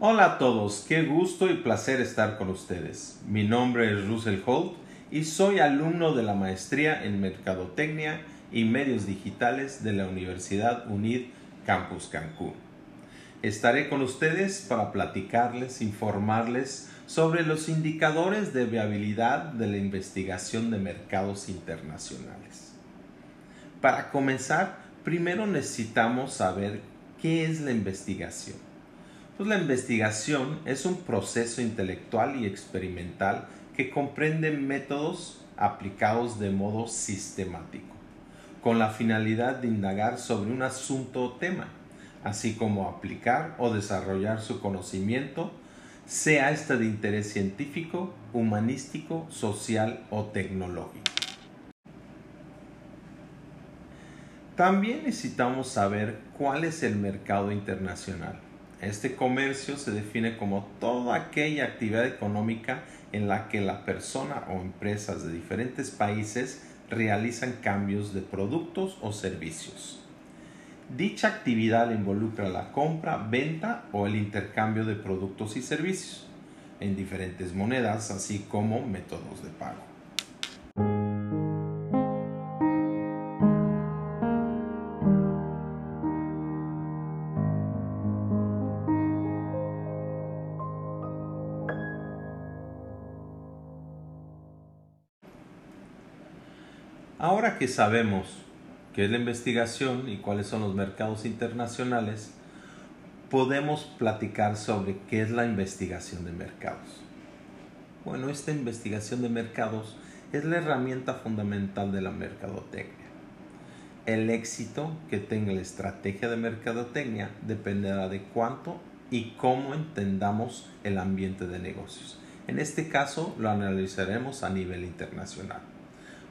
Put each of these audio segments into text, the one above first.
Hola a todos, qué gusto y placer estar con ustedes. Mi nombre es Russell Holt y soy alumno de la maestría en Mercadotecnia y Medios Digitales de la Universidad UNID Campus Cancún. Estaré con ustedes para platicarles, informarles sobre los indicadores de viabilidad de la investigación de mercados internacionales. Para comenzar, primero necesitamos saber qué es la investigación. Pues la investigación es un proceso intelectual y experimental que comprende métodos aplicados de modo sistemático, con la finalidad de indagar sobre un asunto o tema, así como aplicar o desarrollar su conocimiento, sea este de interés científico, humanístico, social o tecnológico. También necesitamos saber cuál es el mercado internacional. Este comercio se define como toda aquella actividad económica en la que la persona o empresas de diferentes países realizan cambios de productos o servicios. Dicha actividad involucra la compra, venta o el intercambio de productos y servicios en diferentes monedas, así como métodos de pago. Ahora que sabemos qué es la investigación y cuáles son los mercados internacionales, podemos platicar sobre qué es la investigación de mercados. Bueno, esta investigación de mercados es la herramienta fundamental de la mercadotecnia. El éxito que tenga la estrategia de mercadotecnia dependerá de cuánto y cómo entendamos el ambiente de negocios. En este caso lo analizaremos a nivel internacional.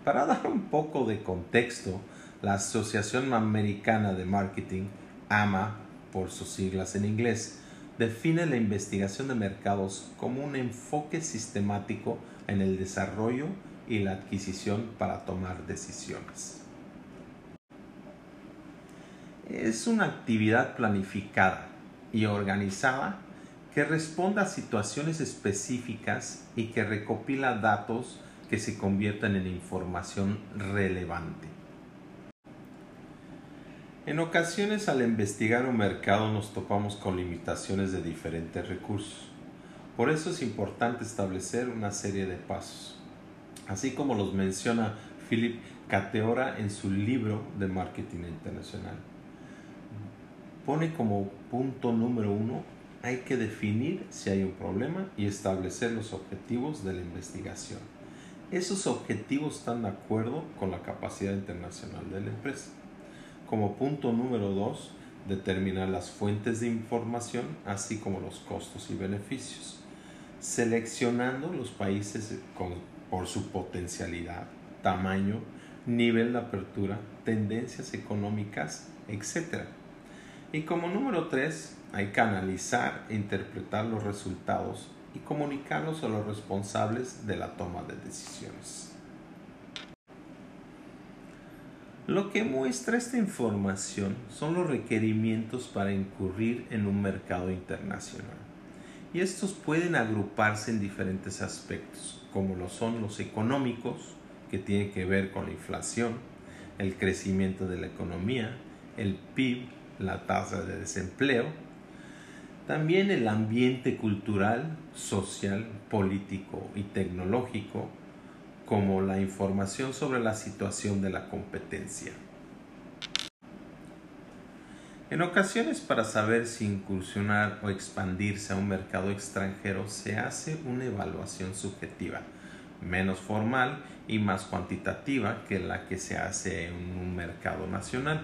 Para dar un poco de contexto, la Asociación Americana de Marketing, AMA por sus siglas en inglés, define la investigación de mercados como un enfoque sistemático en el desarrollo y la adquisición para tomar decisiones. Es una actividad planificada y organizada que responde a situaciones específicas y que recopila datos que se conviertan en información relevante. En ocasiones al investigar un mercado nos topamos con limitaciones de diferentes recursos. Por eso es importante establecer una serie de pasos, así como los menciona Philip Cateora en su libro de Marketing Internacional. Pone como punto número uno, hay que definir si hay un problema y establecer los objetivos de la investigación esos objetivos están de acuerdo con la capacidad internacional de la empresa. Como punto número dos, determinar las fuentes de información, así como los costos y beneficios, seleccionando los países por su potencialidad, tamaño, nivel de apertura, tendencias económicas, etc. Y como número tres, hay que analizar e interpretar los resultados y comunicarlos a los responsables de la toma de decisiones. Lo que muestra esta información son los requerimientos para incurrir en un mercado internacional. Y estos pueden agruparse en diferentes aspectos, como lo son los económicos, que tienen que ver con la inflación, el crecimiento de la economía, el PIB, la tasa de desempleo, también el ambiente cultural, social, político y tecnológico, como la información sobre la situación de la competencia. En ocasiones para saber si incursionar o expandirse a un mercado extranjero se hace una evaluación subjetiva, menos formal y más cuantitativa que la que se hace en un mercado nacional.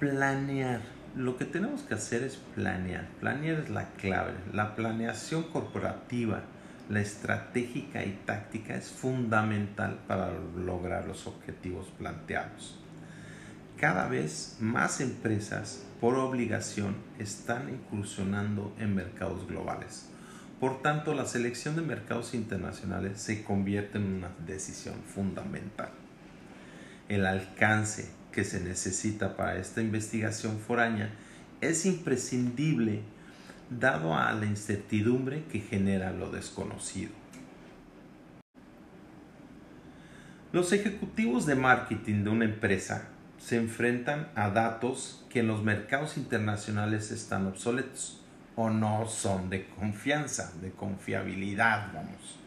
Planear lo que tenemos que hacer es planear. Planear es la clave. La planeación corporativa, la estratégica y táctica es fundamental para lograr los objetivos planteados. Cada vez más empresas, por obligación, están incursionando en mercados globales. Por tanto, la selección de mercados internacionales se convierte en una decisión fundamental. El alcance se necesita para esta investigación foránea, es imprescindible dado a la incertidumbre que genera lo desconocido. Los ejecutivos de marketing de una empresa se enfrentan a datos que en los mercados internacionales están obsoletos o no son de confianza, de confiabilidad, vamos.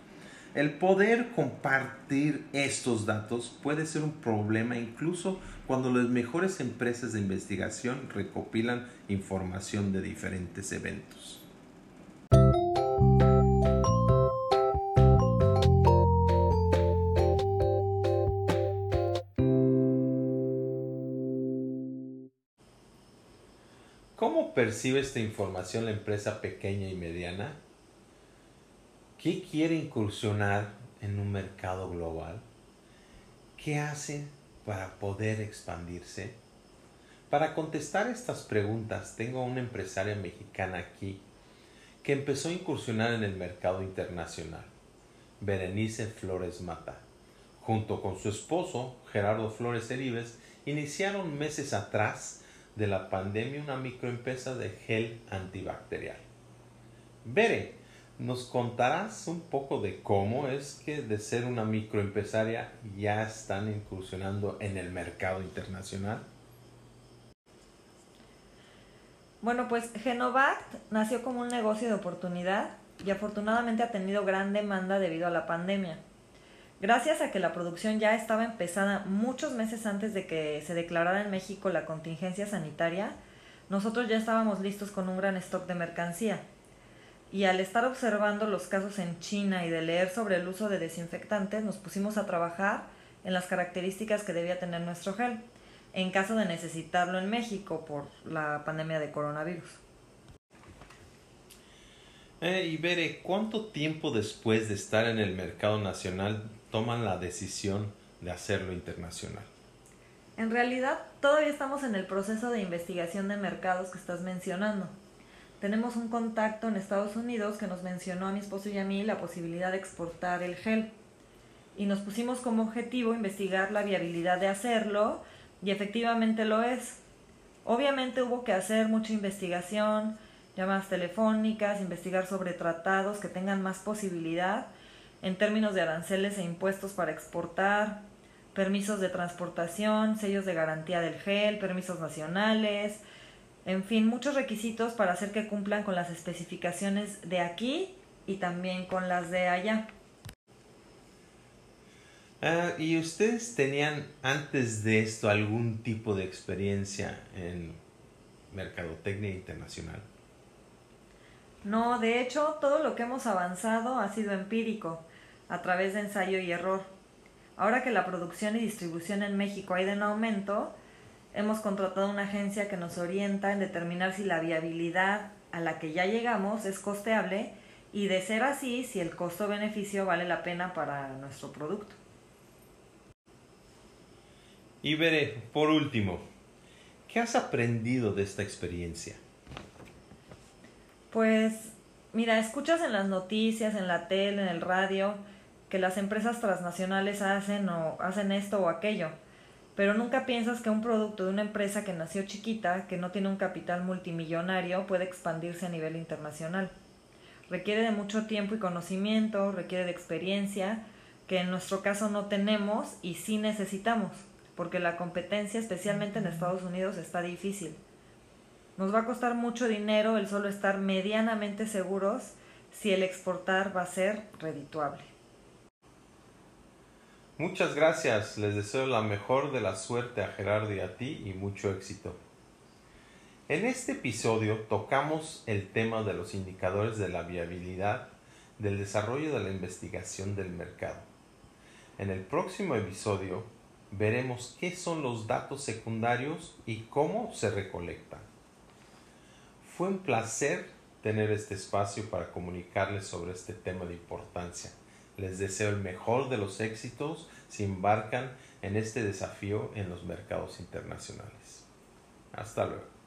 El poder compartir estos datos puede ser un problema incluso cuando las mejores empresas de investigación recopilan información de diferentes eventos. ¿Cómo percibe esta información la empresa pequeña y mediana? ¿Qué quiere incursionar en un mercado global? ¿Qué hace para poder expandirse? Para contestar estas preguntas tengo a una empresaria mexicana aquí que empezó a incursionar en el mercado internacional, Berenice Flores Mata. Junto con su esposo, Gerardo Flores Heribes, iniciaron meses atrás de la pandemia una microempresa de gel antibacterial. Bere ¿Nos contarás un poco de cómo es que de ser una microempresaria ya están incursionando en el mercado internacional? Bueno, pues Genovact nació como un negocio de oportunidad y afortunadamente ha tenido gran demanda debido a la pandemia. Gracias a que la producción ya estaba empezada muchos meses antes de que se declarara en México la contingencia sanitaria, nosotros ya estábamos listos con un gran stock de mercancía y al estar observando los casos en China y de leer sobre el uso de desinfectantes, nos pusimos a trabajar en las características que debía tener nuestro gel en caso de necesitarlo en México por la pandemia de coronavirus. Eh, y Bere, ¿cuánto tiempo después de estar en el mercado nacional toman la decisión de hacerlo internacional? En realidad, todavía estamos en el proceso de investigación de mercados que estás mencionando tenemos un contacto en Estados Unidos que nos mencionó a mi esposo y a mí la posibilidad de exportar el gel. Y nos pusimos como objetivo investigar la viabilidad de hacerlo y efectivamente lo es. Obviamente hubo que hacer mucha investigación, llamadas telefónicas, investigar sobre tratados que tengan más posibilidad en términos de aranceles e impuestos para exportar, permisos de transportación, sellos de garantía del gel, permisos nacionales, en fin, muchos requisitos para hacer que cumplan con las especificaciones de aquí y también con las de allá. Ah, ¿Y ustedes tenían antes de esto algún tipo de experiencia en mercadotecnia internacional? No, de hecho, todo lo que hemos avanzado ha sido empírico, a través de ensayo y error. Ahora que la producción y distribución en México ha ido en aumento, hemos contratado una agencia que nos orienta en determinar si la viabilidad a la que ya llegamos es costeable y de ser así, si el costo-beneficio vale la pena para nuestro producto. Y veré, por último, ¿qué has aprendido de esta experiencia? Pues, mira, escuchas en las noticias, en la tele, en el radio, que las empresas transnacionales hacen o hacen esto o aquello pero nunca piensas que un producto de una empresa que nació chiquita, que no tiene un capital multimillonario, puede expandirse a nivel internacional. Requiere de mucho tiempo y conocimiento, requiere de experiencia, que en nuestro caso no tenemos y sí necesitamos, porque la competencia, especialmente en Estados Unidos, está difícil. Nos va a costar mucho dinero el solo estar medianamente seguros si el exportar va a ser redituable. Muchas gracias, les deseo la mejor de la suerte a Gerardo y a ti y mucho éxito. En este episodio tocamos el tema de los indicadores de la viabilidad del desarrollo de la investigación del mercado. En el próximo episodio veremos qué son los datos secundarios y cómo se recolectan. Fue un placer tener este espacio para comunicarles sobre este tema de importancia. Les deseo el mejor de los éxitos si embarcan en este desafío en los mercados internacionales. Hasta luego.